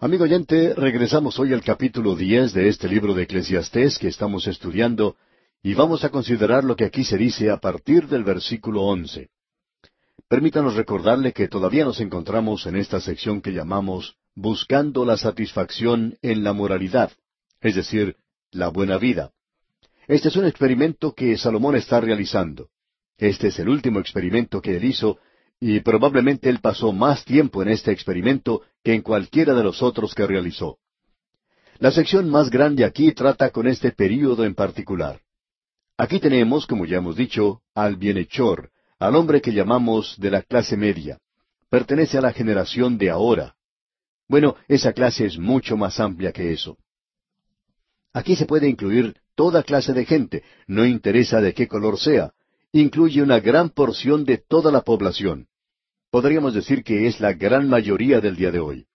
Amigo oyente, regresamos hoy al capítulo diez de este libro de Eclesiastés que estamos estudiando y vamos a considerar lo que aquí se dice a partir del versículo once. Permítanos recordarle que todavía nos encontramos en esta sección que llamamos Buscando la satisfacción en la moralidad, es decir, la buena vida. Este es un experimento que Salomón está realizando. Este es el último experimento que él hizo y probablemente él pasó más tiempo en este experimento que en cualquiera de los otros que realizó. La sección más grande aquí trata con este período en particular. Aquí tenemos, como ya hemos dicho, al bienhechor, al hombre que llamamos de la clase media. Pertenece a la generación de ahora. Bueno, esa clase es mucho más amplia que eso. Aquí se puede incluir toda clase de gente, no interesa de qué color sea, incluye una gran porción de toda la población. Podríamos decir que es la gran mayoría del día de hoy.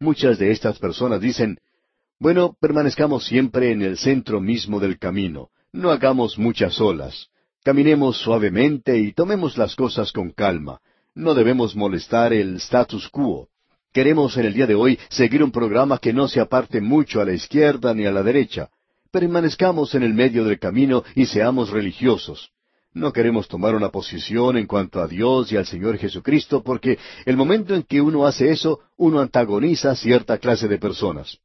Muchas de estas personas dicen, bueno, permanezcamos siempre en el centro mismo del camino, no hagamos muchas olas, caminemos suavemente y tomemos las cosas con calma, no debemos molestar el status quo. Queremos en el día de hoy seguir un programa que no se aparte mucho a la izquierda ni a la derecha. Permanezcamos en el medio del camino y seamos religiosos. No queremos tomar una posición en cuanto a Dios y al Señor Jesucristo porque el momento en que uno hace eso, uno antagoniza a cierta clase de personas.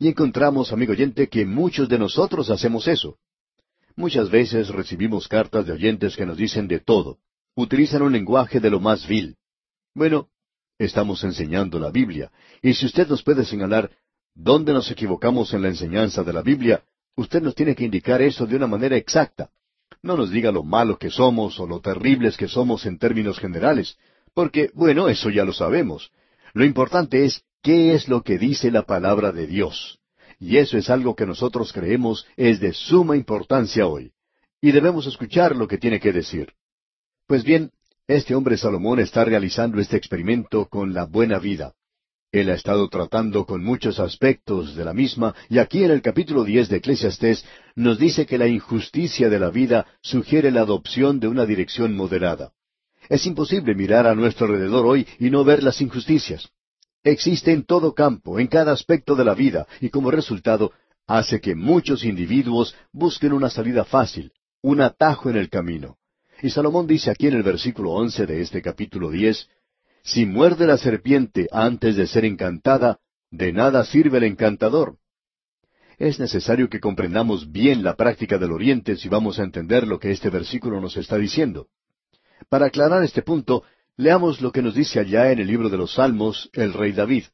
Y encontramos, amigo oyente, que muchos de nosotros hacemos eso. Muchas veces recibimos cartas de oyentes que nos dicen de todo. Utilizan un lenguaje de lo más vil. Bueno, estamos enseñando la Biblia. Y si usted nos puede señalar dónde nos equivocamos en la enseñanza de la Biblia, usted nos tiene que indicar eso de una manera exacta. No nos diga lo malos que somos o lo terribles que somos en términos generales, porque, bueno, eso ya lo sabemos. Lo importante es qué es lo que dice la palabra de Dios. Y eso es algo que nosotros creemos es de suma importancia hoy. Y debemos escuchar lo que tiene que decir. Pues bien, este hombre Salomón está realizando este experimento con la buena vida. Él ha estado tratando con muchos aspectos de la misma, y aquí en el capítulo diez de Eclesiastés nos dice que la injusticia de la vida sugiere la adopción de una dirección moderada. Es imposible mirar a nuestro alrededor hoy y no ver las injusticias. Existe en todo campo, en cada aspecto de la vida, y como resultado hace que muchos individuos busquen una salida fácil, un atajo en el camino. Y Salomón dice aquí en el versículo once de este capítulo diez, si muerde la serpiente antes de ser encantada, de nada sirve el encantador. Es necesario que comprendamos bien la práctica del Oriente si vamos a entender lo que este versículo nos está diciendo. Para aclarar este punto, leamos lo que nos dice allá en el libro de los Salmos el rey David.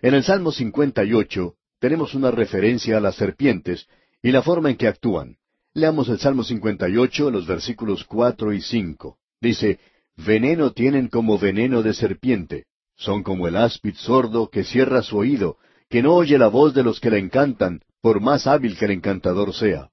En el Salmo 58 tenemos una referencia a las serpientes y la forma en que actúan. Leamos el Salmo 58, los versículos cuatro y cinco. Dice, Veneno tienen como veneno de serpiente. Son como el áspid sordo que cierra su oído, que no oye la voz de los que la encantan, por más hábil que el encantador sea.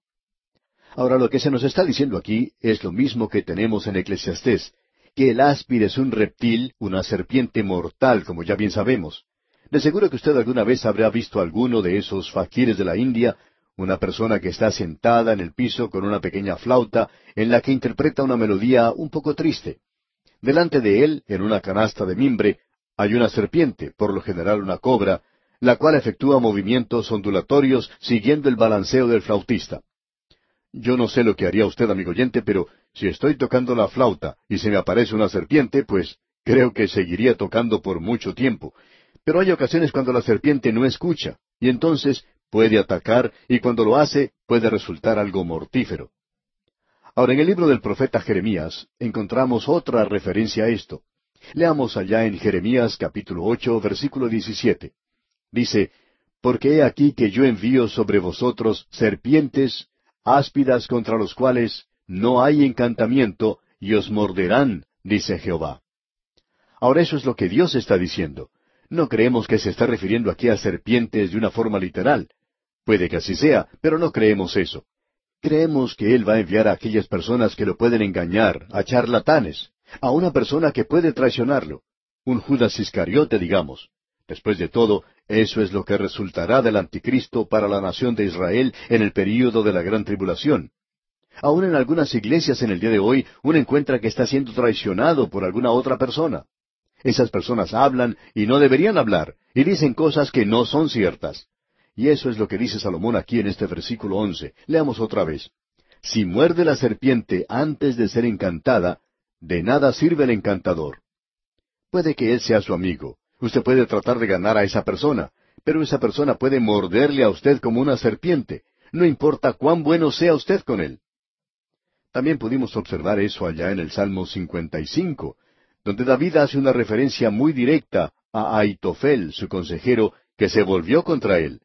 Ahora lo que se nos está diciendo aquí es lo mismo que tenemos en Eclesiastés, que el áspid es un reptil, una serpiente mortal, como ya bien sabemos. De seguro que usted alguna vez habrá visto alguno de esos faquires de la India, una persona que está sentada en el piso con una pequeña flauta en la que interpreta una melodía un poco triste. Delante de él, en una canasta de mimbre, hay una serpiente, por lo general una cobra, la cual efectúa movimientos ondulatorios siguiendo el balanceo del flautista. Yo no sé lo que haría usted, amigo oyente, pero si estoy tocando la flauta y se me aparece una serpiente, pues creo que seguiría tocando por mucho tiempo. Pero hay ocasiones cuando la serpiente no escucha, y entonces puede atacar, y cuando lo hace puede resultar algo mortífero. Ahora, en el libro del profeta Jeremías encontramos otra referencia a esto. Leamos allá en Jeremías capítulo ocho, versículo diecisiete. Dice, Porque he aquí que yo envío sobre vosotros serpientes, áspidas contra los cuales no hay encantamiento, y os morderán, dice Jehová. Ahora eso es lo que Dios está diciendo. No creemos que se está refiriendo aquí a serpientes de una forma literal. Puede que así sea, pero no creemos eso. Creemos que Él va a enviar a aquellas personas que lo pueden engañar, a charlatanes, a una persona que puede traicionarlo, un Judas Iscariote, digamos. Después de todo, eso es lo que resultará del anticristo para la nación de Israel en el período de la gran tribulación. Aún en algunas iglesias en el día de hoy, uno encuentra que está siendo traicionado por alguna otra persona. Esas personas hablan y no deberían hablar, y dicen cosas que no son ciertas. Y eso es lo que dice Salomón aquí en este versículo once. Leamos otra vez. Si muerde la serpiente antes de ser encantada, de nada sirve el encantador. Puede que él sea su amigo. Usted puede tratar de ganar a esa persona, pero esa persona puede morderle a usted como una serpiente, no importa cuán bueno sea usted con él. También pudimos observar eso allá en el Salmo 55, donde David hace una referencia muy directa a Aitofel, su consejero, que se volvió contra él.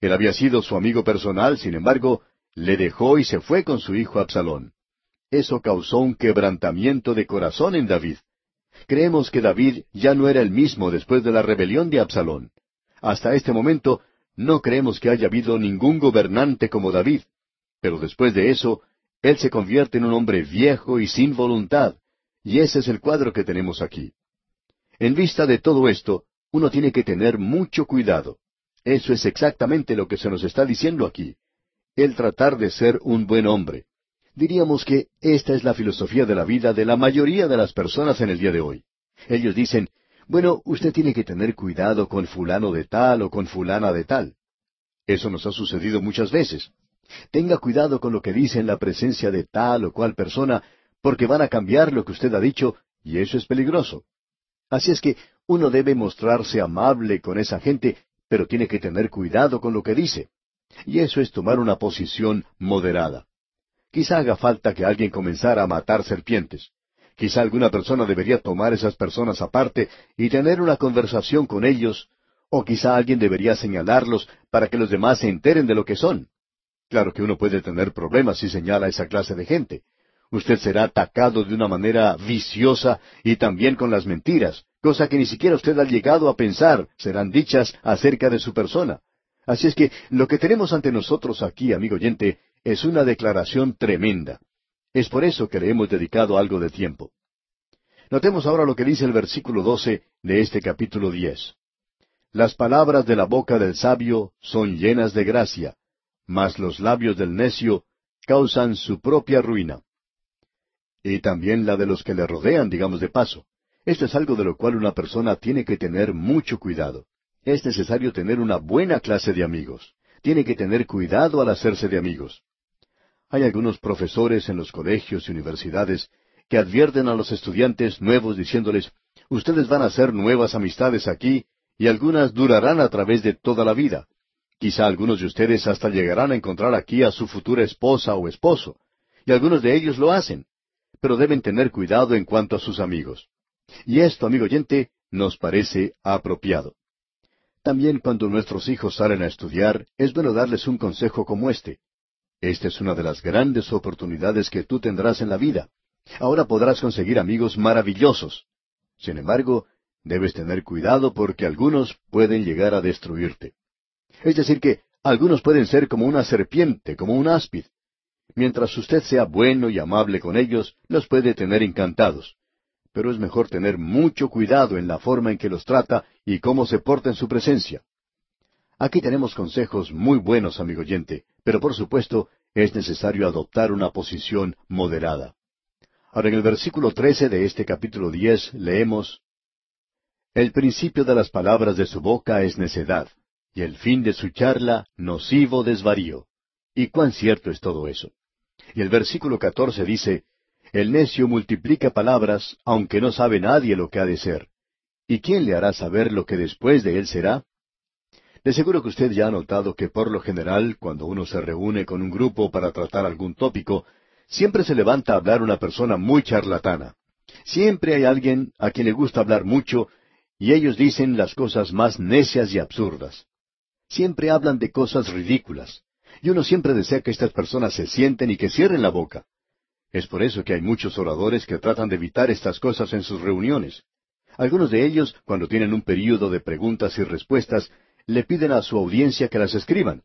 Él había sido su amigo personal, sin embargo, le dejó y se fue con su hijo Absalón. Eso causó un quebrantamiento de corazón en David. Creemos que David ya no era el mismo después de la rebelión de Absalón. Hasta este momento no creemos que haya habido ningún gobernante como David, pero después de eso, él se convierte en un hombre viejo y sin voluntad, y ese es el cuadro que tenemos aquí. En vista de todo esto, uno tiene que tener mucho cuidado. Eso es exactamente lo que se nos está diciendo aquí. El tratar de ser un buen hombre. Diríamos que esta es la filosofía de la vida de la mayoría de las personas en el día de hoy. Ellos dicen, bueno, usted tiene que tener cuidado con fulano de tal o con fulana de tal. Eso nos ha sucedido muchas veces. Tenga cuidado con lo que dice en la presencia de tal o cual persona, porque van a cambiar lo que usted ha dicho, y eso es peligroso. Así es que uno debe mostrarse amable con esa gente, pero tiene que tener cuidado con lo que dice. Y eso es tomar una posición moderada. Quizá haga falta que alguien comenzara a matar serpientes. Quizá alguna persona debería tomar esas personas aparte y tener una conversación con ellos, o quizá alguien debería señalarlos para que los demás se enteren de lo que son. Claro que uno puede tener problemas si señala a esa clase de gente, usted será atacado de una manera viciosa y también con las mentiras, cosa que ni siquiera usted ha llegado a pensar serán dichas acerca de su persona. Así es que lo que tenemos ante nosotros aquí, amigo oyente, es una declaración tremenda. Es por eso que le hemos dedicado algo de tiempo. Notemos ahora lo que dice el versículo doce de este capítulo diez. Las palabras de la boca del sabio son llenas de gracia, mas los labios del necio causan su propia ruina y también la de los que le rodean, digamos de paso. Esto es algo de lo cual una persona tiene que tener mucho cuidado. Es necesario tener una buena clase de amigos. Tiene que tener cuidado al hacerse de amigos. Hay algunos profesores en los colegios y universidades que advierten a los estudiantes nuevos diciéndoles, ustedes van a hacer nuevas amistades aquí y algunas durarán a través de toda la vida. Quizá algunos de ustedes hasta llegarán a encontrar aquí a su futura esposa o esposo. Y algunos de ellos lo hacen pero deben tener cuidado en cuanto a sus amigos. Y esto, amigo oyente, nos parece apropiado. También cuando nuestros hijos salen a estudiar, es bueno darles un consejo como este. Esta es una de las grandes oportunidades que tú tendrás en la vida. Ahora podrás conseguir amigos maravillosos. Sin embargo, debes tener cuidado porque algunos pueden llegar a destruirte. Es decir, que algunos pueden ser como una serpiente, como un áspid, Mientras usted sea bueno y amable con ellos, los puede tener encantados. Pero es mejor tener mucho cuidado en la forma en que los trata y cómo se porta en su presencia. Aquí tenemos consejos muy buenos, amigo oyente, pero por supuesto es necesario adoptar una posición moderada. Ahora en el versículo trece de este capítulo diez leemos El principio de las palabras de su boca es necedad, y el fin de su charla nocivo desvarío. ¿Y cuán cierto es todo eso? Y el versículo catorce dice, El necio multiplica palabras, aunque no sabe nadie lo que ha de ser. ¿Y quién le hará saber lo que después de él será? De seguro que usted ya ha notado que por lo general, cuando uno se reúne con un grupo para tratar algún tópico, siempre se levanta a hablar una persona muy charlatana. Siempre hay alguien a quien le gusta hablar mucho, y ellos dicen las cosas más necias y absurdas. Siempre hablan de cosas ridículas. Y uno siempre desea que estas personas se sienten y que cierren la boca. Es por eso que hay muchos oradores que tratan de evitar estas cosas en sus reuniones. Algunos de ellos, cuando tienen un período de preguntas y respuestas, le piden a su audiencia que las escriban.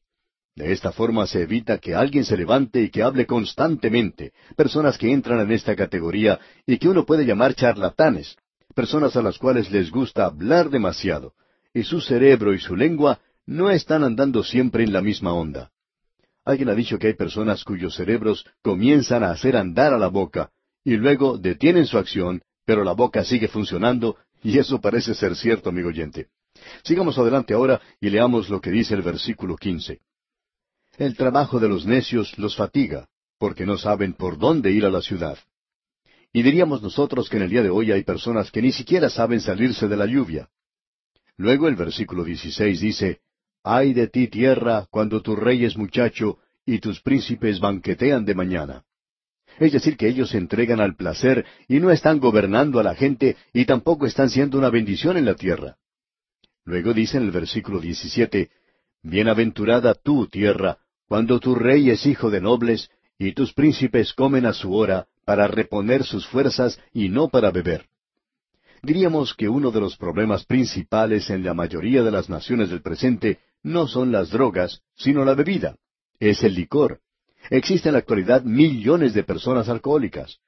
De esta forma se evita que alguien se levante y que hable constantemente, personas que entran en esta categoría y que uno puede llamar charlatanes, personas a las cuales les gusta hablar demasiado, y su cerebro y su lengua no están andando siempre en la misma onda. Alguien ha dicho que hay personas cuyos cerebros comienzan a hacer andar a la boca y luego detienen su acción, pero la boca sigue funcionando Y eso parece ser cierto, amigo oyente. Sigamos adelante ahora y leamos lo que dice el versículo quince. El trabajo de los necios los fatiga, porque no saben por dónde ir a la ciudad. Y diríamos nosotros que en el día de hoy hay personas que ni siquiera saben salirse de la lluvia. Luego el versículo 16 dice, Ay de ti tierra cuando tu rey es muchacho y tus príncipes banquetean de mañana. Es decir, que ellos se entregan al placer y no están gobernando a la gente y tampoco están siendo una bendición en la tierra. Luego dice en el versículo 17, Bienaventurada tú, tierra, cuando tu rey es hijo de nobles y tus príncipes comen a su hora para reponer sus fuerzas y no para beber. Diríamos que uno de los problemas principales en la mayoría de las naciones del presente no son las drogas, sino la bebida. Es el licor. Existen en la actualidad millones de personas alcohólicas.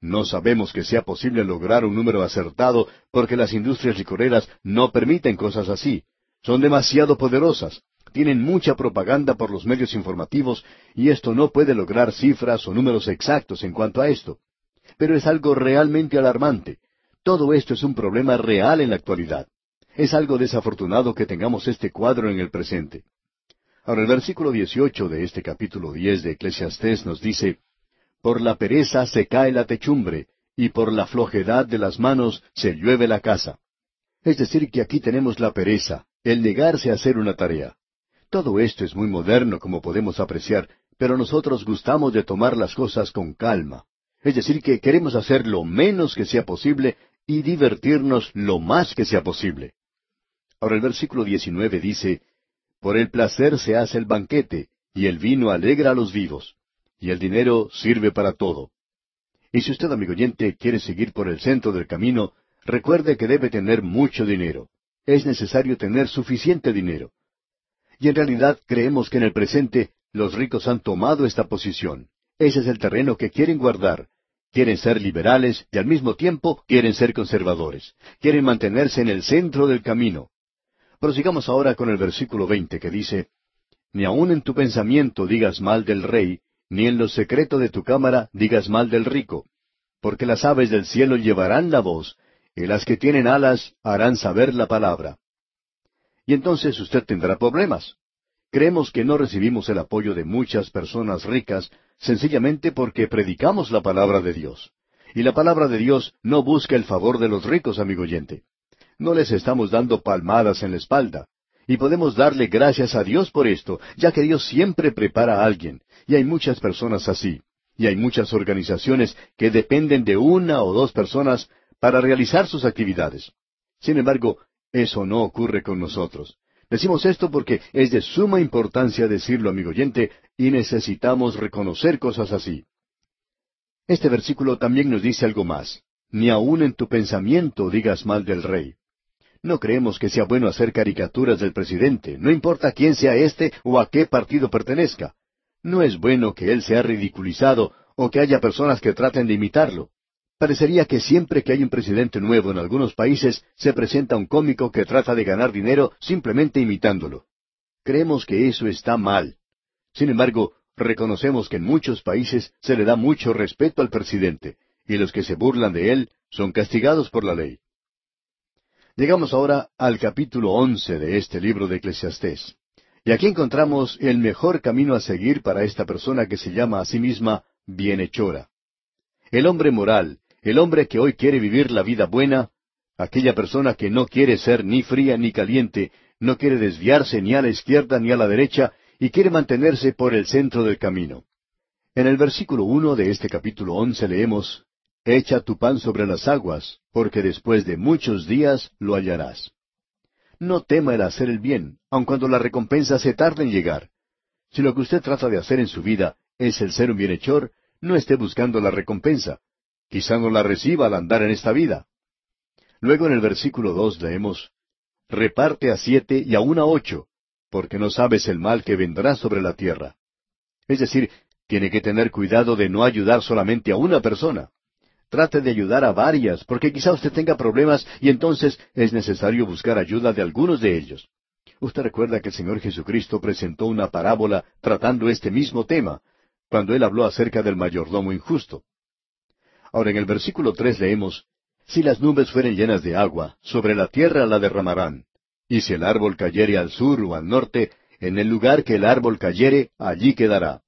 No sabemos que sea posible lograr un número acertado porque las industrias licoreras no permiten cosas así. Son demasiado poderosas tienen mucha propaganda por los medios informativos y esto no puede lograr cifras o números exactos en cuanto a esto. Pero es algo realmente alarmante. Todo esto es un problema real en la actualidad. Es algo desafortunado que tengamos este cuadro en el presente. Ahora el versículo 18 de este capítulo 10 de Eclesiastés nos dice, Por la pereza se cae la techumbre, y por la flojedad de las manos se llueve la casa. Es decir, que aquí tenemos la pereza, el negarse a hacer una tarea. Todo esto es muy moderno, como podemos apreciar, pero nosotros gustamos de tomar las cosas con calma. Es decir, que queremos hacer lo menos que sea posible y divertirnos lo más que sea posible. Ahora el versículo 19 dice, Por el placer se hace el banquete, y el vino alegra a los vivos, y el dinero sirve para todo. Y si usted, amigo oyente, quiere seguir por el centro del camino, recuerde que debe tener mucho dinero. Es necesario tener suficiente dinero. Y en realidad creemos que en el presente los ricos han tomado esta posición. Ese es el terreno que quieren guardar. Quieren ser liberales y al mismo tiempo quieren ser conservadores. Quieren mantenerse en el centro del camino. Prosigamos ahora con el versículo veinte que dice, Ni aun en tu pensamiento digas mal del rey, ni en lo secreto de tu cámara digas mal del rico, porque las aves del cielo llevarán la voz, y las que tienen alas harán saber la palabra y entonces usted tendrá problemas. Creemos que no recibimos el apoyo de muchas personas ricas sencillamente porque predicamos la palabra de Dios. Y la palabra de Dios no busca el favor de los ricos, amigo oyente. No les estamos dando palmadas en la espalda. Y podemos darle gracias a Dios por esto, ya que Dios siempre prepara a alguien. Y hay muchas personas así. Y hay muchas organizaciones que dependen de una o dos personas para realizar sus actividades. Sin embargo, eso no ocurre con nosotros. Decimos esto porque es de suma importancia decirlo, amigo oyente, y necesitamos reconocer cosas así. Este versículo también nos dice algo más. Ni aun en tu pensamiento digas mal del rey. No creemos que sea bueno hacer caricaturas del presidente, no importa quién sea éste o a qué partido pertenezca. No es bueno que él sea ridiculizado o que haya personas que traten de imitarlo. Parecería que siempre que hay un presidente nuevo en algunos países se presenta un cómico que trata de ganar dinero simplemente imitándolo. Creemos que eso está mal. Sin embargo, reconocemos que en muchos países se le da mucho respeto al presidente, y los que se burlan de él son castigados por la ley. Llegamos ahora al capítulo once de este libro de Eclesiastés. Y aquí encontramos el mejor camino a seguir para esta persona que se llama a sí misma bienhechora. El hombre moral, el hombre que hoy quiere vivir la vida buena, aquella persona que no quiere ser ni fría ni caliente, no quiere desviarse ni a la izquierda ni a la derecha, y quiere mantenerse por el centro del camino. En el versículo uno de este capítulo once leemos Echa tu pan sobre las aguas, porque después de muchos días lo hallarás. No tema el hacer el bien, aun cuando la recompensa se tarde en llegar. Si lo que usted trata de hacer en su vida es el ser un bienhechor, no esté buscando la recompensa, Quizá no la reciba al andar en esta vida. Luego en el versículo dos leemos, Reparte a siete y aun a ocho, porque no sabes el mal que vendrá sobre la tierra. Es decir, tiene que tener cuidado de no ayudar solamente a una persona. Trate de ayudar a varias, porque quizá usted tenga problemas y entonces es necesario buscar ayuda de algunos de ellos. Usted recuerda que el Señor Jesucristo presentó una parábola tratando este mismo tema, cuando él habló acerca del mayordomo injusto. Ahora en el versículo tres leemos, Si las nubes fueren llenas de agua, sobre la tierra la derramarán. Y si el árbol cayere al sur o al norte, en el lugar que el árbol cayere, allí quedará.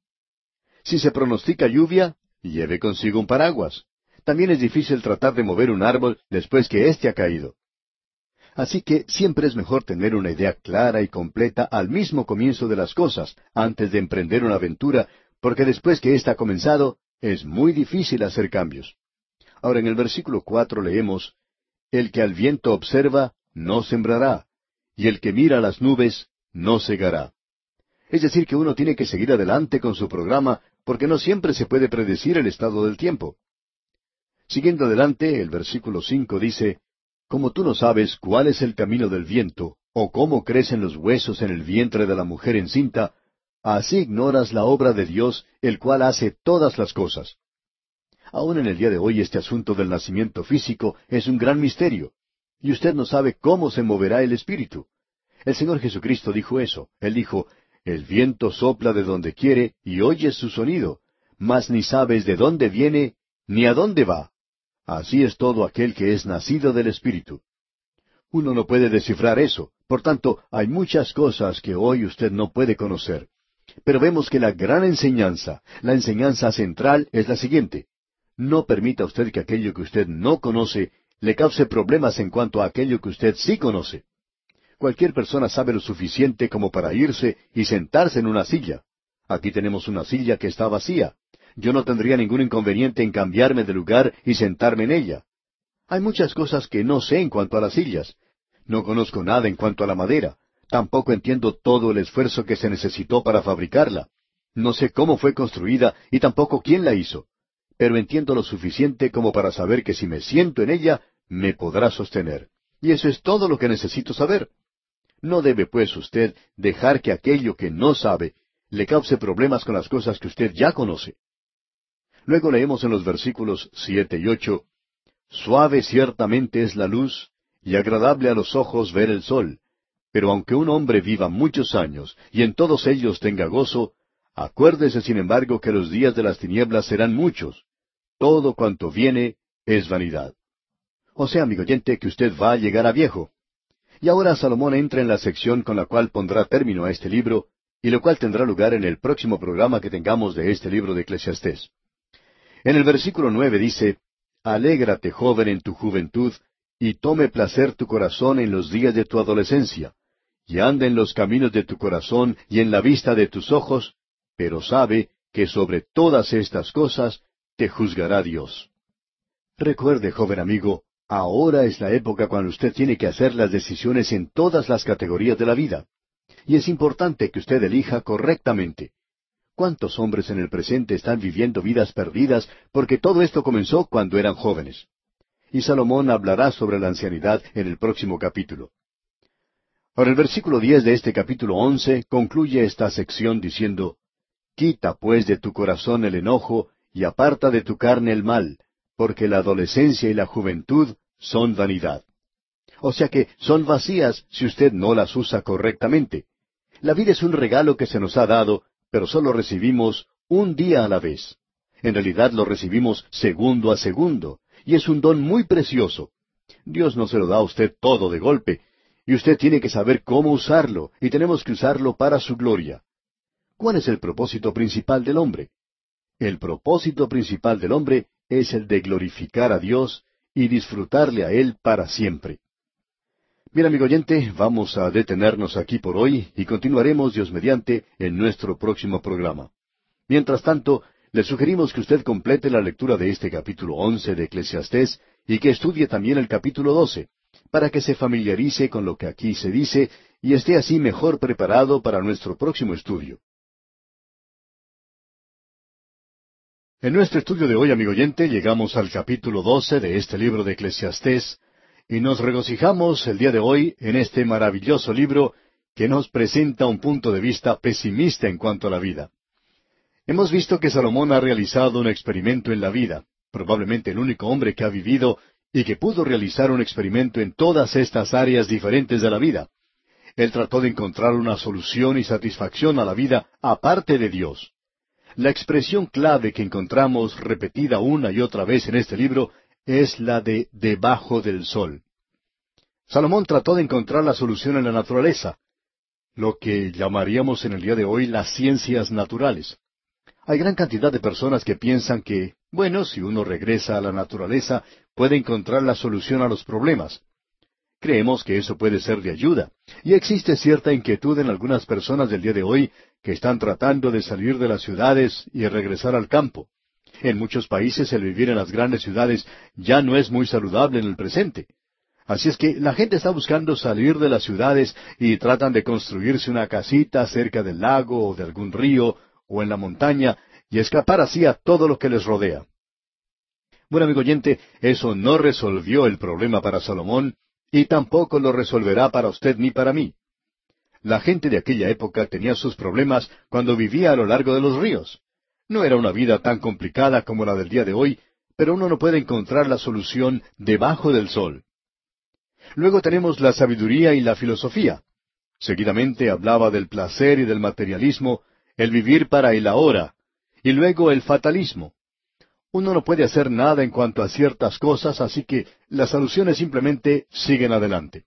Si se pronostica lluvia, lleve consigo un paraguas. También es difícil tratar de mover un árbol después que éste ha caído. Así que siempre es mejor tener una idea clara y completa al mismo comienzo de las cosas, antes de emprender una aventura, porque después que ésta ha comenzado, es muy difícil hacer cambios. Ahora en el versículo cuatro leemos, El que al viento observa, no sembrará, y el que mira las nubes, no cegará. Es decir, que uno tiene que seguir adelante con su programa, porque no siempre se puede predecir el estado del tiempo. Siguiendo adelante, el versículo cinco dice, como tú no sabes cuál es el camino del viento, o cómo crecen los huesos en el vientre de la mujer encinta, así ignoras la obra de Dios, el cual hace todas las cosas. Aún en el día de hoy este asunto del nacimiento físico es un gran misterio, y usted no sabe cómo se moverá el Espíritu. El Señor Jesucristo dijo eso. Él dijo, El viento sopla de donde quiere y oyes su sonido, mas ni sabes de dónde viene ni a dónde va. Así es todo aquel que es nacido del Espíritu. Uno no puede descifrar eso. Por tanto, hay muchas cosas que hoy usted no puede conocer. Pero vemos que la gran enseñanza, la enseñanza central es la siguiente. No permita usted que aquello que usted no conoce le cause problemas en cuanto a aquello que usted sí conoce. Cualquier persona sabe lo suficiente como para irse y sentarse en una silla. Aquí tenemos una silla que está vacía yo no tendría ningún inconveniente en cambiarme de lugar y sentarme en ella. Hay muchas cosas que no sé en cuanto a las sillas. No conozco nada en cuanto a la madera. Tampoco entiendo todo el esfuerzo que se necesitó para fabricarla. No sé cómo fue construida y tampoco quién la hizo. Pero entiendo lo suficiente como para saber que si me siento en ella, me podrá sostener. Y eso es todo lo que necesito saber. No debe, pues, usted dejar que aquello que no sabe le cause problemas con las cosas que usted ya conoce. Luego leemos en los versículos siete y ocho, Suave ciertamente es la luz, y agradable a los ojos ver el sol, pero aunque un hombre viva muchos años, y en todos ellos tenga gozo, acuérdese sin embargo que los días de las tinieblas serán muchos. Todo cuanto viene es vanidad. O sea, amigo oyente, que usted va a llegar a viejo. Y ahora Salomón entra en la sección con la cual pondrá término a este libro, y lo cual tendrá lugar en el próximo programa que tengamos de este libro de Eclesiastés. En el versículo nueve dice, Alégrate, joven, en tu juventud, y tome placer tu corazón en los días de tu adolescencia, y anda en los caminos de tu corazón y en la vista de tus ojos, pero sabe que sobre todas estas cosas te juzgará Dios. Recuerde, joven amigo, ahora es la época cuando usted tiene que hacer las decisiones en todas las categorías de la vida. Y es importante que usted elija correctamente. ¿Cuántos hombres en el presente están viviendo vidas perdidas porque todo esto comenzó cuando eran jóvenes? Y Salomón hablará sobre la ancianidad en el próximo capítulo. Ahora el versículo diez de este capítulo once concluye esta sección diciendo Quita pues de tu corazón el enojo y aparta de tu carne el mal, porque la adolescencia y la juventud son vanidad. O sea que son vacías si usted no las usa correctamente. La vida es un regalo que se nos ha dado pero solo recibimos un día a la vez. En realidad lo recibimos segundo a segundo, y es un don muy precioso. Dios no se lo da a usted todo de golpe, y usted tiene que saber cómo usarlo, y tenemos que usarlo para su gloria. ¿Cuál es el propósito principal del hombre? El propósito principal del hombre es el de glorificar a Dios y disfrutarle a Él para siempre. Bien, amigo oyente, vamos a detenernos aquí por hoy y continuaremos, Dios mediante, en nuestro próximo programa. Mientras tanto, le sugerimos que usted complete la lectura de este capítulo once de Eclesiastés y que estudie también el capítulo doce, para que se familiarice con lo que aquí se dice y esté así mejor preparado para nuestro próximo estudio. En nuestro estudio de hoy, amigo oyente, llegamos al capítulo doce de este libro de Eclesiastés, y nos regocijamos el día de hoy en este maravilloso libro que nos presenta un punto de vista pesimista en cuanto a la vida. Hemos visto que Salomón ha realizado un experimento en la vida, probablemente el único hombre que ha vivido y que pudo realizar un experimento en todas estas áreas diferentes de la vida. Él trató de encontrar una solución y satisfacción a la vida aparte de Dios. La expresión clave que encontramos repetida una y otra vez en este libro es la de debajo del sol. Salomón trató de encontrar la solución en la naturaleza, lo que llamaríamos en el día de hoy las ciencias naturales. Hay gran cantidad de personas que piensan que, bueno, si uno regresa a la naturaleza, puede encontrar la solución a los problemas. Creemos que eso puede ser de ayuda, y existe cierta inquietud en algunas personas del día de hoy que están tratando de salir de las ciudades y regresar al campo. En muchos países el vivir en las grandes ciudades ya no es muy saludable en el presente. Así es que la gente está buscando salir de las ciudades y tratan de construirse una casita cerca del lago o de algún río o en la montaña y escapar así a todo lo que les rodea. Bueno, amigo oyente, eso no resolvió el problema para Salomón y tampoco lo resolverá para usted ni para mí. La gente de aquella época tenía sus problemas cuando vivía a lo largo de los ríos. No era una vida tan complicada como la del día de hoy, pero uno no puede encontrar la solución debajo del sol. Luego tenemos la sabiduría y la filosofía. Seguidamente hablaba del placer y del materialismo, el vivir para el ahora, y luego el fatalismo. Uno no puede hacer nada en cuanto a ciertas cosas, así que las soluciones simplemente siguen adelante.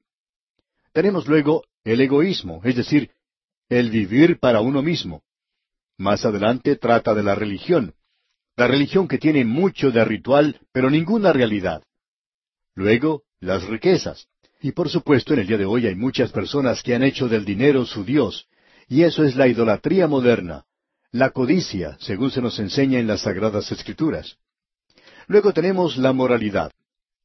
Tenemos luego el egoísmo, es decir, el vivir para uno mismo. Más adelante trata de la religión, la religión que tiene mucho de ritual, pero ninguna realidad. Luego, las riquezas. Y por supuesto, en el día de hoy hay muchas personas que han hecho del dinero su Dios, y eso es la idolatría moderna, la codicia, según se nos enseña en las Sagradas Escrituras. Luego tenemos la moralidad.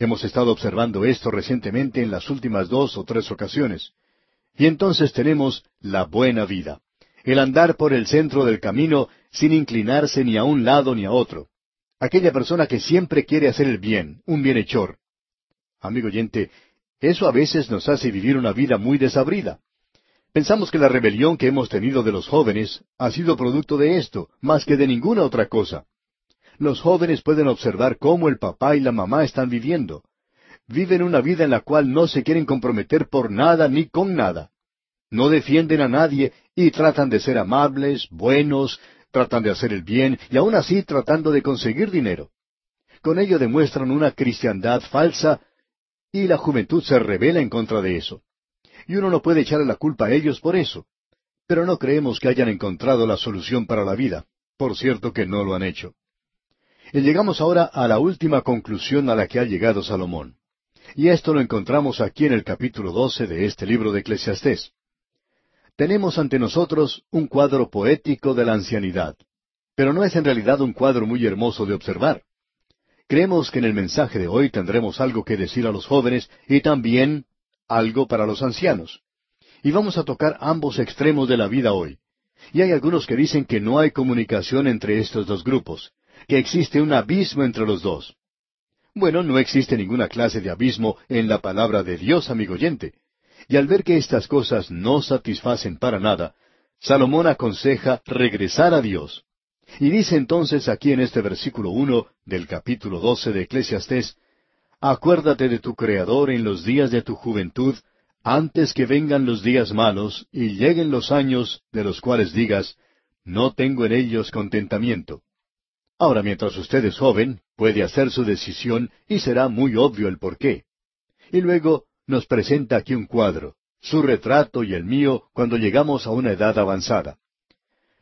Hemos estado observando esto recientemente en las últimas dos o tres ocasiones. Y entonces tenemos la buena vida, el andar por el centro del camino sin inclinarse ni a un lado ni a otro. Aquella persona que siempre quiere hacer el bien, un bienhechor. Amigo oyente, eso a veces nos hace vivir una vida muy desabrida. Pensamos que la rebelión que hemos tenido de los jóvenes ha sido producto de esto, más que de ninguna otra cosa. Los jóvenes pueden observar cómo el papá y la mamá están viviendo. Viven una vida en la cual no se quieren comprometer por nada ni con nada. No defienden a nadie y tratan de ser amables, buenos, tratan de hacer el bien y aún así tratando de conseguir dinero. Con ello demuestran una cristiandad falsa y la juventud se revela en contra de eso. Y uno no puede echarle la culpa a ellos por eso. Pero no creemos que hayan encontrado la solución para la vida. Por cierto que no lo han hecho. Y llegamos ahora a la última conclusión a la que ha llegado Salomón. Y esto lo encontramos aquí en el capítulo doce de este libro de Eclesiastés. Tenemos ante nosotros un cuadro poético de la ancianidad, pero no es en realidad un cuadro muy hermoso de observar. Creemos que en el mensaje de hoy tendremos algo que decir a los jóvenes y también algo para los ancianos. Y vamos a tocar ambos extremos de la vida hoy. Y hay algunos que dicen que no hay comunicación entre estos dos grupos, que existe un abismo entre los dos. Bueno, no existe ninguna clase de abismo en la palabra de Dios, amigo oyente. Y al ver que estas cosas no satisfacen para nada, Salomón aconseja regresar a Dios. Y dice entonces aquí en este versículo uno del capítulo doce de Eclesiastés, Acuérdate de tu Creador en los días de tu juventud, antes que vengan los días malos y lleguen los años de los cuales digas, no tengo en ellos contentamiento. Ahora, mientras usted es joven, puede hacer su decisión y será muy obvio el porqué. Y luego nos presenta aquí un cuadro, su retrato y el mío cuando llegamos a una edad avanzada.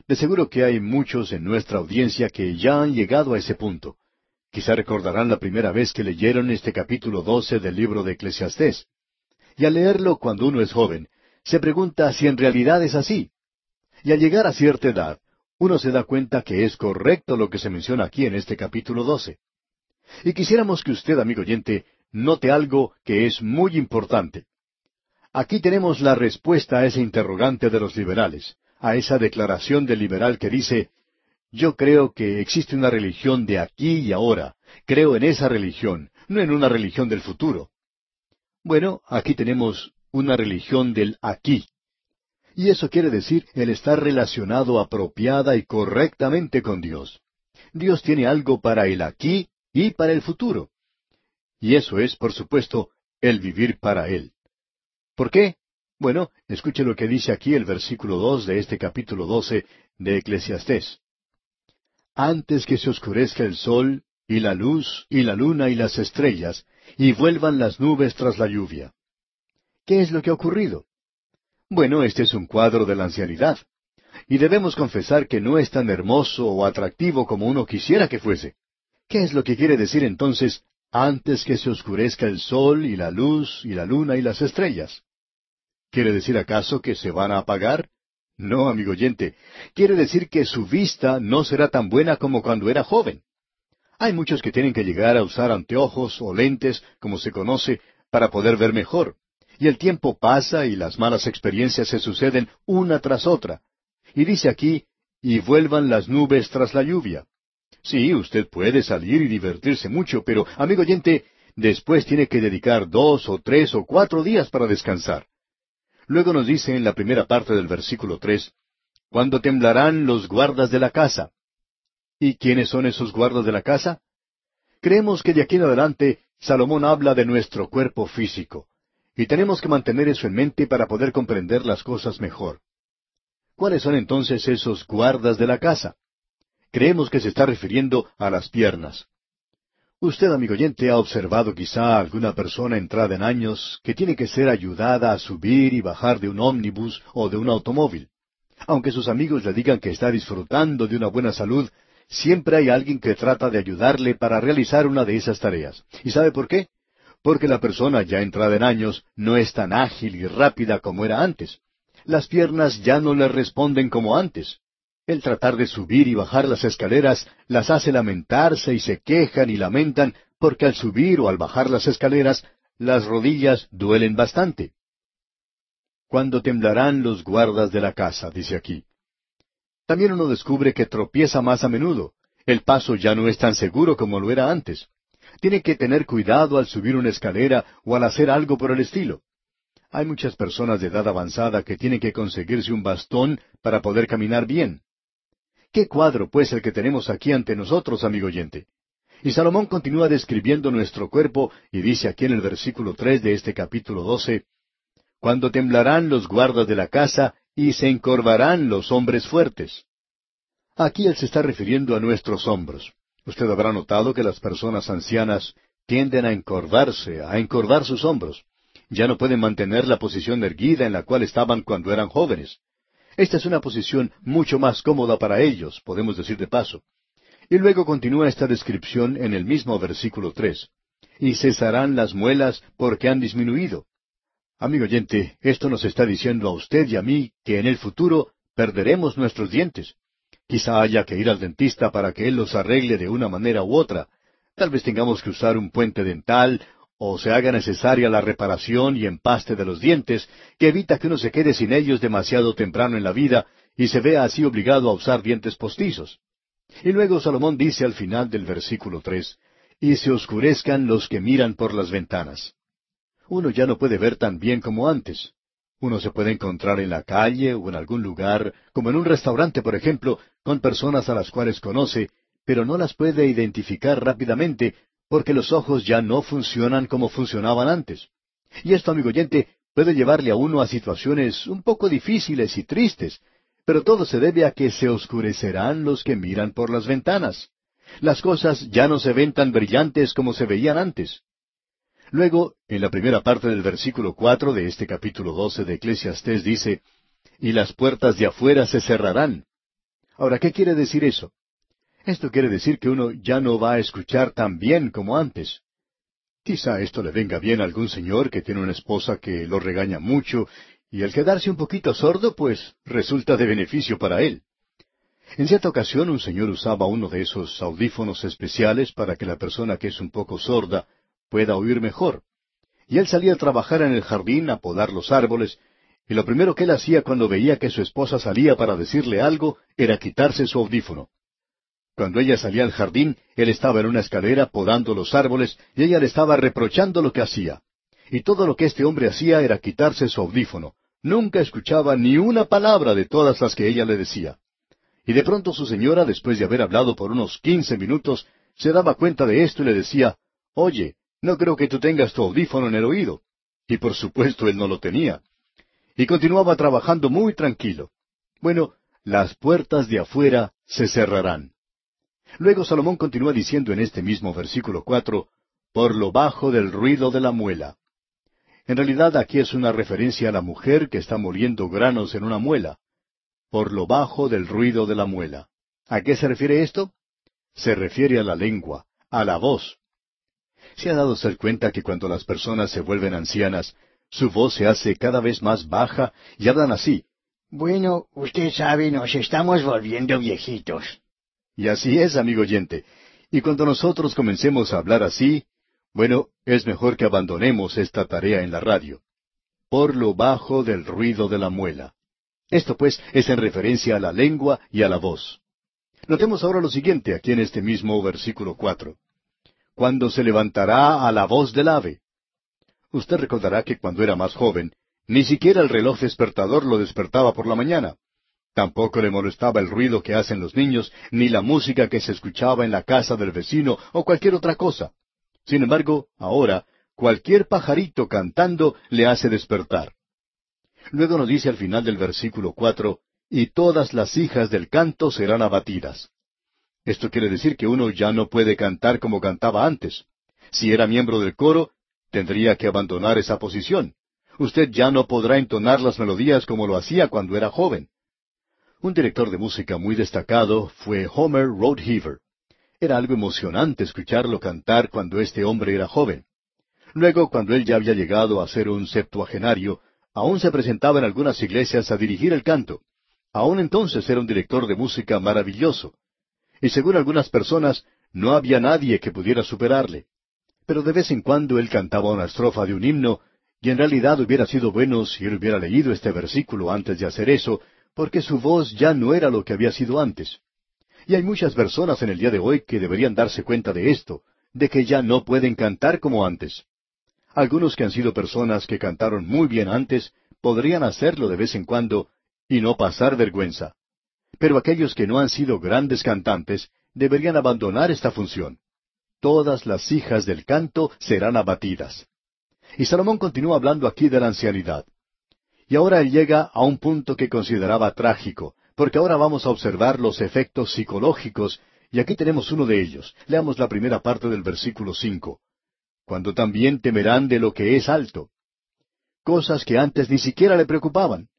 De seguro que hay muchos en nuestra audiencia que ya han llegado a ese punto. Quizá recordarán la primera vez que leyeron este capítulo doce del libro de Eclesiastés. Y al leerlo cuando uno es joven, se pregunta si en realidad es así. Y al llegar a cierta edad, uno se da cuenta que es correcto lo que se menciona aquí en este capítulo doce. Y quisiéramos que usted, amigo oyente, note algo que es muy importante. Aquí tenemos la respuesta a ese interrogante de los liberales a esa declaración del liberal que dice, yo creo que existe una religión de aquí y ahora, creo en esa religión, no en una religión del futuro. Bueno, aquí tenemos una religión del aquí. Y eso quiere decir el estar relacionado apropiada y correctamente con Dios. Dios tiene algo para el aquí y para el futuro. Y eso es, por supuesto, el vivir para Él. ¿Por qué? Bueno, escuche lo que dice aquí el versículo dos de este capítulo doce de Eclesiastés. Antes que se oscurezca el sol y la luz, y la luna, y las estrellas, y vuelvan las nubes tras la lluvia. ¿Qué es lo que ha ocurrido? Bueno, este es un cuadro de la ancianidad. Y debemos confesar que no es tan hermoso o atractivo como uno quisiera que fuese. ¿Qué es lo que quiere decir entonces antes que se oscurezca el sol y la luz y la luna y las estrellas? ¿Quiere decir acaso que se van a apagar? No, amigo oyente, quiere decir que su vista no será tan buena como cuando era joven. Hay muchos que tienen que llegar a usar anteojos o lentes, como se conoce, para poder ver mejor. Y el tiempo pasa y las malas experiencias se suceden una tras otra. Y dice aquí, y vuelvan las nubes tras la lluvia. Sí, usted puede salir y divertirse mucho, pero, amigo oyente, después tiene que dedicar dos o tres o cuatro días para descansar. Luego nos dice en la primera parte del versículo tres, cuando temblarán los guardas de la casa. ¿Y quiénes son esos guardas de la casa? Creemos que de aquí en adelante Salomón habla de nuestro cuerpo físico, y tenemos que mantener eso en mente para poder comprender las cosas mejor. ¿Cuáles son entonces esos guardas de la casa? Creemos que se está refiriendo a las piernas. Usted, amigo oyente, ha observado quizá alguna persona entrada en años que tiene que ser ayudada a subir y bajar de un ómnibus o de un automóvil. Aunque sus amigos le digan que está disfrutando de una buena salud, siempre hay alguien que trata de ayudarle para realizar una de esas tareas. ¿Y sabe por qué? Porque la persona ya entrada en años no es tan ágil y rápida como era antes. Las piernas ya no le responden como antes. El tratar de subir y bajar las escaleras las hace lamentarse y se quejan y lamentan porque al subir o al bajar las escaleras las rodillas duelen bastante. Cuando temblarán los guardas de la casa, dice aquí. También uno descubre que tropieza más a menudo. El paso ya no es tan seguro como lo era antes. Tiene que tener cuidado al subir una escalera o al hacer algo por el estilo. Hay muchas personas de edad avanzada que tienen que conseguirse un bastón para poder caminar bien. Qué cuadro, pues, el que tenemos aquí ante nosotros, amigo oyente. Y Salomón continúa describiendo nuestro cuerpo y dice aquí en el versículo tres de este capítulo doce, Cuando temblarán los guardas de la casa y se encorvarán los hombres fuertes. Aquí él se está refiriendo a nuestros hombros. Usted habrá notado que las personas ancianas tienden a encorvarse, a encorvar sus hombros. Ya no pueden mantener la posición erguida en la cual estaban cuando eran jóvenes. Esta es una posición mucho más cómoda para ellos, podemos decir de paso. Y luego continúa esta descripción en el mismo versículo tres. Y cesarán las muelas porque han disminuido. Amigo oyente, esto nos está diciendo a usted y a mí que en el futuro perderemos nuestros dientes. Quizá haya que ir al dentista para que él los arregle de una manera u otra. Tal vez tengamos que usar un puente dental o se haga necesaria la reparación y empaste de los dientes, que evita que uno se quede sin ellos demasiado temprano en la vida y se vea así obligado a usar dientes postizos. Y luego Salomón dice al final del versículo tres, y se oscurezcan los que miran por las ventanas. Uno ya no puede ver tan bien como antes. Uno se puede encontrar en la calle o en algún lugar, como en un restaurante, por ejemplo, con personas a las cuales conoce, pero no las puede identificar rápidamente porque los ojos ya no funcionan como funcionaban antes. Y esto, amigo oyente, puede llevarle a uno a situaciones un poco difíciles y tristes, pero todo se debe a que se oscurecerán los que miran por las ventanas. Las cosas ya no se ven tan brillantes como se veían antes. Luego, en la primera parte del versículo cuatro de este capítulo doce de Eclesiastés dice, y las puertas de afuera se cerrarán. Ahora, ¿qué quiere decir eso? Esto quiere decir que uno ya no va a escuchar tan bien como antes. Quizá esto le venga bien a algún señor que tiene una esposa que lo regaña mucho, y el quedarse un poquito sordo, pues resulta de beneficio para él. En cierta ocasión un señor usaba uno de esos audífonos especiales para que la persona que es un poco sorda pueda oír mejor. Y él salía a trabajar en el jardín a podar los árboles, y lo primero que él hacía cuando veía que su esposa salía para decirle algo era quitarse su audífono. Cuando ella salía al jardín, él estaba en una escalera podando los árboles y ella le estaba reprochando lo que hacía. Y todo lo que este hombre hacía era quitarse su audífono. Nunca escuchaba ni una palabra de todas las que ella le decía. Y de pronto su señora, después de haber hablado por unos quince minutos, se daba cuenta de esto y le decía, Oye, no creo que tú tengas tu audífono en el oído. Y por supuesto él no lo tenía. Y continuaba trabajando muy tranquilo. Bueno, las puertas de afuera se cerrarán. Luego Salomón continúa diciendo en este mismo versículo cuatro, por lo bajo del ruido de la muela. En realidad aquí es una referencia a la mujer que está moliendo granos en una muela. Por lo bajo del ruido de la muela. ¿A qué se refiere esto? Se refiere a la lengua, a la voz. ¿Se ha dado ser cuenta que cuando las personas se vuelven ancianas, su voz se hace cada vez más baja y hablan así? Bueno, usted sabe, nos estamos volviendo viejitos. Y así es, amigo oyente. Y cuando nosotros comencemos a hablar así, bueno, es mejor que abandonemos esta tarea en la radio. Por lo bajo del ruido de la muela. Esto pues es en referencia a la lengua y a la voz. Notemos ahora lo siguiente aquí en este mismo versículo cuatro. Cuando se levantará a la voz del ave. Usted recordará que cuando era más joven, ni siquiera el reloj despertador lo despertaba por la mañana. Tampoco le molestaba el ruido que hacen los niños, ni la música que se escuchaba en la casa del vecino o cualquier otra cosa. Sin embargo, ahora, cualquier pajarito cantando le hace despertar. Luego nos dice al final del versículo cuatro, y todas las hijas del canto serán abatidas. Esto quiere decir que uno ya no puede cantar como cantaba antes. Si era miembro del coro, tendría que abandonar esa posición. Usted ya no podrá entonar las melodías como lo hacía cuando era joven. Un director de música muy destacado fue Homer Roadheaver. Era algo emocionante escucharlo cantar cuando este hombre era joven. Luego, cuando él ya había llegado a ser un septuagenario, aún se presentaba en algunas iglesias a dirigir el canto. Aún entonces era un director de música maravilloso. Y según algunas personas, no había nadie que pudiera superarle. Pero de vez en cuando él cantaba una estrofa de un himno, y en realidad hubiera sido bueno si él hubiera leído este versículo antes de hacer eso, porque su voz ya no era lo que había sido antes. Y hay muchas personas en el día de hoy que deberían darse cuenta de esto, de que ya no pueden cantar como antes. Algunos que han sido personas que cantaron muy bien antes, podrían hacerlo de vez en cuando y no pasar vergüenza. Pero aquellos que no han sido grandes cantantes deberían abandonar esta función. Todas las hijas del canto serán abatidas. Y Salomón continúa hablando aquí de la ancianidad. Y ahora él llega a un punto que consideraba trágico, porque ahora vamos a observar los efectos psicológicos, y aquí tenemos uno de ellos. Leamos la primera parte del versículo cinco. Cuando también temerán de lo que es alto. Cosas que antes ni siquiera le preocupaban.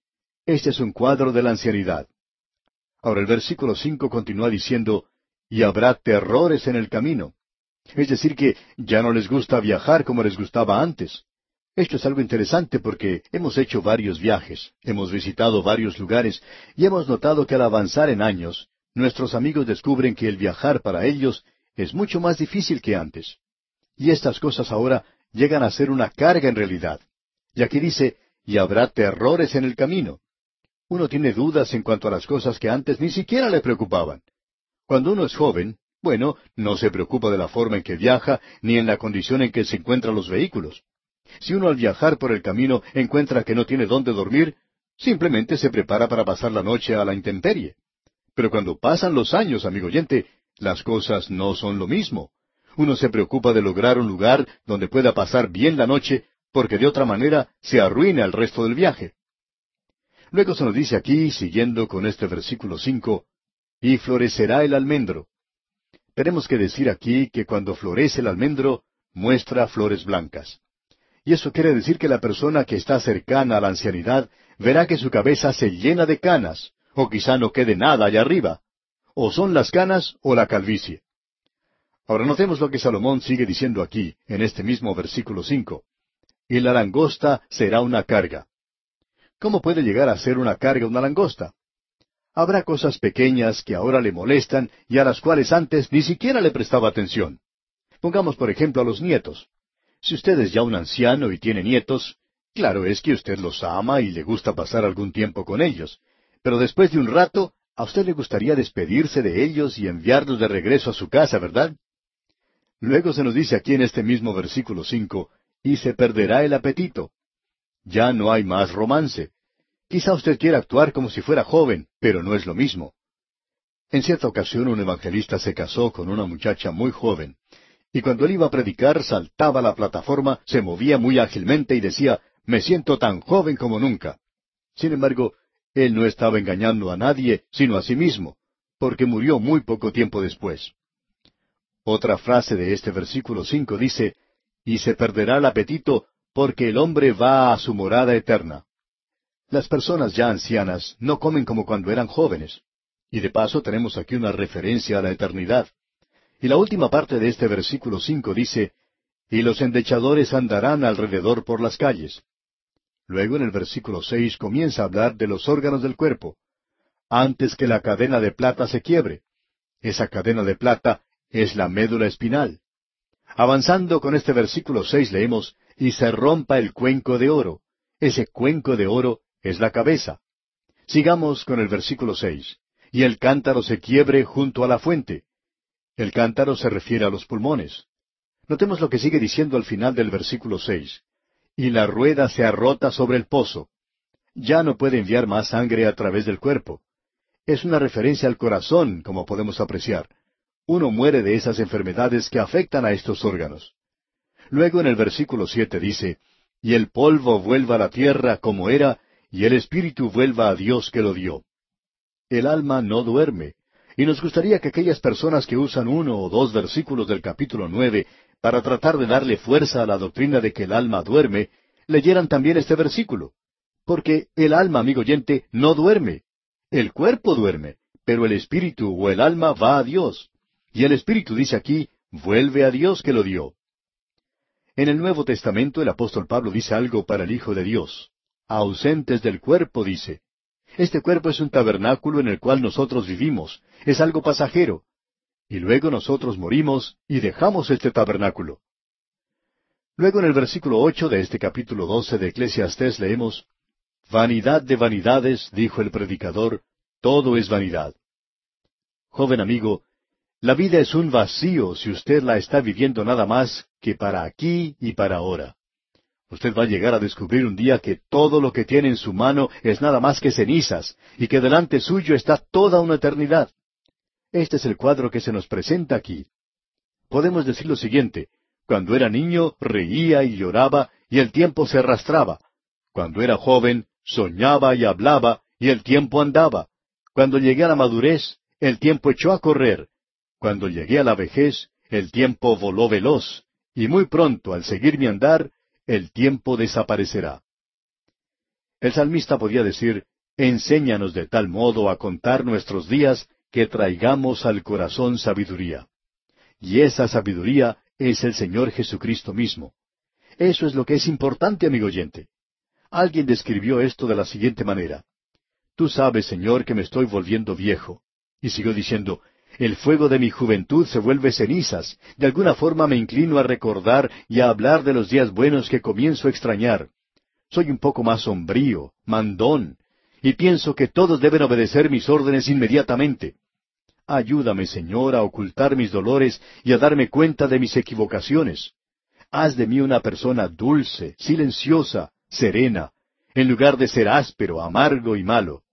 Este es un cuadro de la ancianidad. Ahora el versículo cinco continúa diciendo, y habrá terrores en el camino. Es decir, que ya no les gusta viajar como les gustaba antes. Esto es algo interesante porque hemos hecho varios viajes, hemos visitado varios lugares y hemos notado que al avanzar en años, nuestros amigos descubren que el viajar para ellos es mucho más difícil que antes. Y estas cosas ahora llegan a ser una carga en realidad. Y aquí dice, y habrá terrores en el camino. Uno tiene dudas en cuanto a las cosas que antes ni siquiera le preocupaban. Cuando uno es joven, bueno, no se preocupa de la forma en que viaja ni en la condición en que se encuentran los vehículos. Si uno al viajar por el camino encuentra que no tiene dónde dormir, simplemente se prepara para pasar la noche a la intemperie. Pero cuando pasan los años, amigo oyente, las cosas no son lo mismo. Uno se preocupa de lograr un lugar donde pueda pasar bien la noche, porque de otra manera se arruina el resto del viaje. Luego se nos dice aquí, siguiendo con este versículo cinco, y florecerá el almendro. Tenemos que decir aquí que cuando florece el almendro, muestra flores blancas. Y eso quiere decir que la persona que está cercana a la ancianidad verá que su cabeza se llena de canas, o quizá no quede nada allá arriba. O son las canas o la calvicie. Ahora notemos lo que Salomón sigue diciendo aquí, en este mismo versículo cinco. Y la langosta será una carga. ¿Cómo puede llegar a ser una carga una langosta? Habrá cosas pequeñas que ahora le molestan y a las cuales antes ni siquiera le prestaba atención. Pongamos por ejemplo a los nietos. Si usted es ya un anciano y tiene nietos, claro es que usted los ama y le gusta pasar algún tiempo con ellos. Pero después de un rato, a usted le gustaría despedirse de ellos y enviarlos de regreso a su casa, ¿verdad? Luego se nos dice aquí en este mismo versículo cinco, y se perderá el apetito. Ya no hay más romance. Quizá usted quiera actuar como si fuera joven, pero no es lo mismo. En cierta ocasión un evangelista se casó con una muchacha muy joven, y cuando él iba a predicar saltaba la plataforma, se movía muy ágilmente y decía, me siento tan joven como nunca. Sin embargo, él no estaba engañando a nadie, sino a sí mismo, porque murió muy poco tiempo después. Otra frase de este versículo cinco dice, y se perderá el apetito porque el hombre va a su morada eterna. Las personas ya ancianas no comen como cuando eran jóvenes. Y de paso tenemos aquí una referencia a la eternidad. Y la última parte de este versículo cinco dice, y los endechadores andarán alrededor por las calles. Luego en el versículo seis comienza a hablar de los órganos del cuerpo. Antes que la cadena de plata se quiebre. Esa cadena de plata es la médula espinal. Avanzando con este versículo seis leemos, y se rompa el cuenco de oro. Ese cuenco de oro es la cabeza. Sigamos con el versículo seis. Y el cántaro se quiebre junto a la fuente. El cántaro se refiere a los pulmones. Notemos lo que sigue diciendo al final del versículo seis. Y la rueda se arrota sobre el pozo. Ya no puede enviar más sangre a través del cuerpo. Es una referencia al corazón, como podemos apreciar. Uno muere de esas enfermedades que afectan a estos órganos. Luego en el versículo siete dice, Y el polvo vuelva a la tierra como era, y el espíritu vuelva a Dios que lo dio. El alma no duerme, y nos gustaría que aquellas personas que usan uno o dos versículos del capítulo nueve para tratar de darle fuerza a la doctrina de que el alma duerme, leyeran también este versículo. Porque el alma, amigo oyente, no duerme. El cuerpo duerme, pero el espíritu o el alma va a Dios. Y el espíritu dice aquí, vuelve a Dios que lo dio. En el Nuevo Testamento el apóstol Pablo dice algo para el Hijo de Dios. Ausentes del cuerpo, dice. Este cuerpo es un tabernáculo en el cual nosotros vivimos, es algo pasajero, y luego nosotros morimos y dejamos este tabernáculo. Luego en el versículo ocho de este capítulo doce de Eclesiastés leemos Vanidad de vanidades, dijo el predicador, todo es vanidad. Joven amigo, la vida es un vacío si usted la está viviendo nada más que para aquí y para ahora. Usted va a llegar a descubrir un día que todo lo que tiene en su mano es nada más que cenizas, y que delante suyo está toda una eternidad. Este es el cuadro que se nos presenta aquí. Podemos decir lo siguiente, cuando era niño reía y lloraba y el tiempo se arrastraba. Cuando era joven soñaba y hablaba y el tiempo andaba. Cuando llegué a la madurez, el tiempo echó a correr. Cuando llegué a la vejez, el tiempo voló veloz. Y muy pronto, al seguir mi andar, el tiempo desaparecerá. El salmista podía decir, Enséñanos de tal modo a contar nuestros días que traigamos al corazón sabiduría. Y esa sabiduría es el Señor Jesucristo mismo. Eso es lo que es importante, amigo oyente. Alguien describió esto de la siguiente manera. Tú sabes, Señor, que me estoy volviendo viejo. Y siguió diciendo, el fuego de mi juventud se vuelve cenizas. De alguna forma me inclino a recordar y a hablar de los días buenos que comienzo a extrañar. Soy un poco más sombrío, mandón, y pienso que todos deben obedecer mis órdenes inmediatamente. Ayúdame, Señor, a ocultar mis dolores y a darme cuenta de mis equivocaciones. Haz de mí una persona dulce, silenciosa, serena, en lugar de ser áspero, amargo y malo.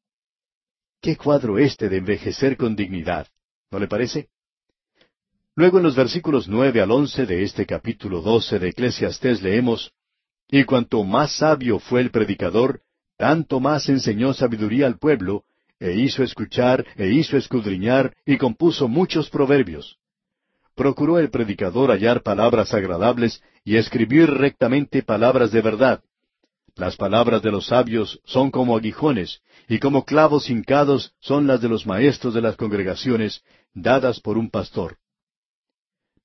Qué cuadro este de envejecer con dignidad, ¿no le parece? Luego en los versículos nueve al once de este capítulo doce de Eclesiastés leemos, Y cuanto más sabio fue el predicador, tanto más enseñó sabiduría al pueblo, e hizo escuchar, e hizo escudriñar, y compuso muchos proverbios. Procuró el predicador hallar palabras agradables y escribir rectamente palabras de verdad. Las palabras de los sabios son como aguijones, y como clavos hincados son las de los maestros de las congregaciones, dadas por un pastor.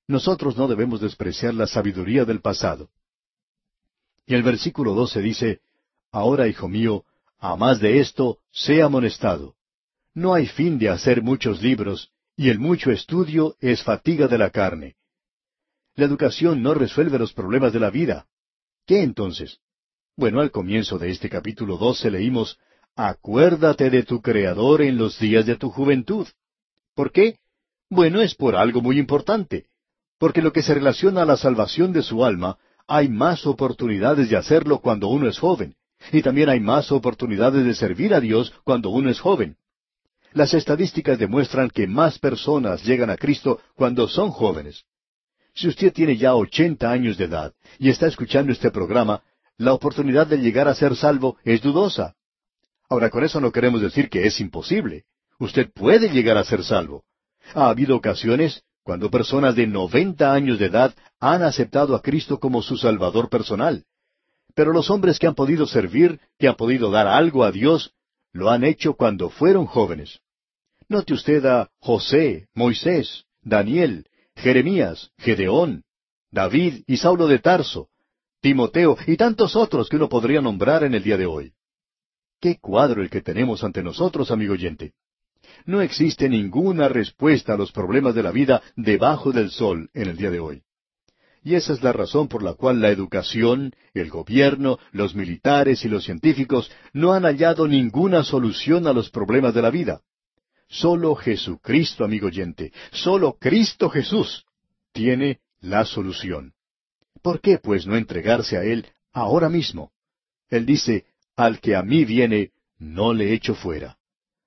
Nosotros no debemos despreciar la sabiduría del pasado. Y el versículo doce dice, Ahora, hijo mío, a más de esto, sea amonestado. No hay fin de hacer muchos libros, y el mucho estudio es fatiga de la carne. La educación no resuelve los problemas de la vida. ¿Qué entonces? Bueno, al comienzo de este capítulo doce leímos, Acuérdate de tu Creador en los días de tu juventud. ¿Por qué? Bueno, es por algo muy importante. Porque lo que se relaciona a la salvación de su alma, hay más oportunidades de hacerlo cuando uno es joven. Y también hay más oportunidades de servir a Dios cuando uno es joven. Las estadísticas demuestran que más personas llegan a Cristo cuando son jóvenes. Si usted tiene ya ochenta años de edad y está escuchando este programa, la oportunidad de llegar a ser salvo es dudosa. Ahora, con eso no queremos decir que es imposible. Usted puede llegar a ser salvo. Ha habido ocasiones cuando personas de noventa años de edad han aceptado a Cristo como su Salvador personal. Pero los hombres que han podido servir, que han podido dar algo a Dios, lo han hecho cuando fueron jóvenes. Note usted a José, Moisés, Daniel, Jeremías, Gedeón, David y Saulo de Tarso, Timoteo y tantos otros que uno podría nombrar en el día de hoy. Qué cuadro el que tenemos ante nosotros, amigo oyente. No existe ninguna respuesta a los problemas de la vida debajo del sol en el día de hoy. Y esa es la razón por la cual la educación, el gobierno, los militares y los científicos no han hallado ninguna solución a los problemas de la vida. Solo Jesucristo, amigo oyente, solo Cristo Jesús tiene la solución. ¿Por qué, pues, no entregarse a Él ahora mismo? Él dice, al que a mí viene, no le echo fuera.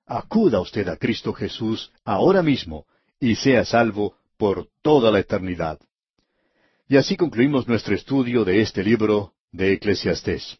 Acuda usted a Cristo Jesús ahora mismo y sea salvo por toda la eternidad. Y así concluimos nuestro estudio de este libro de Eclesiastés.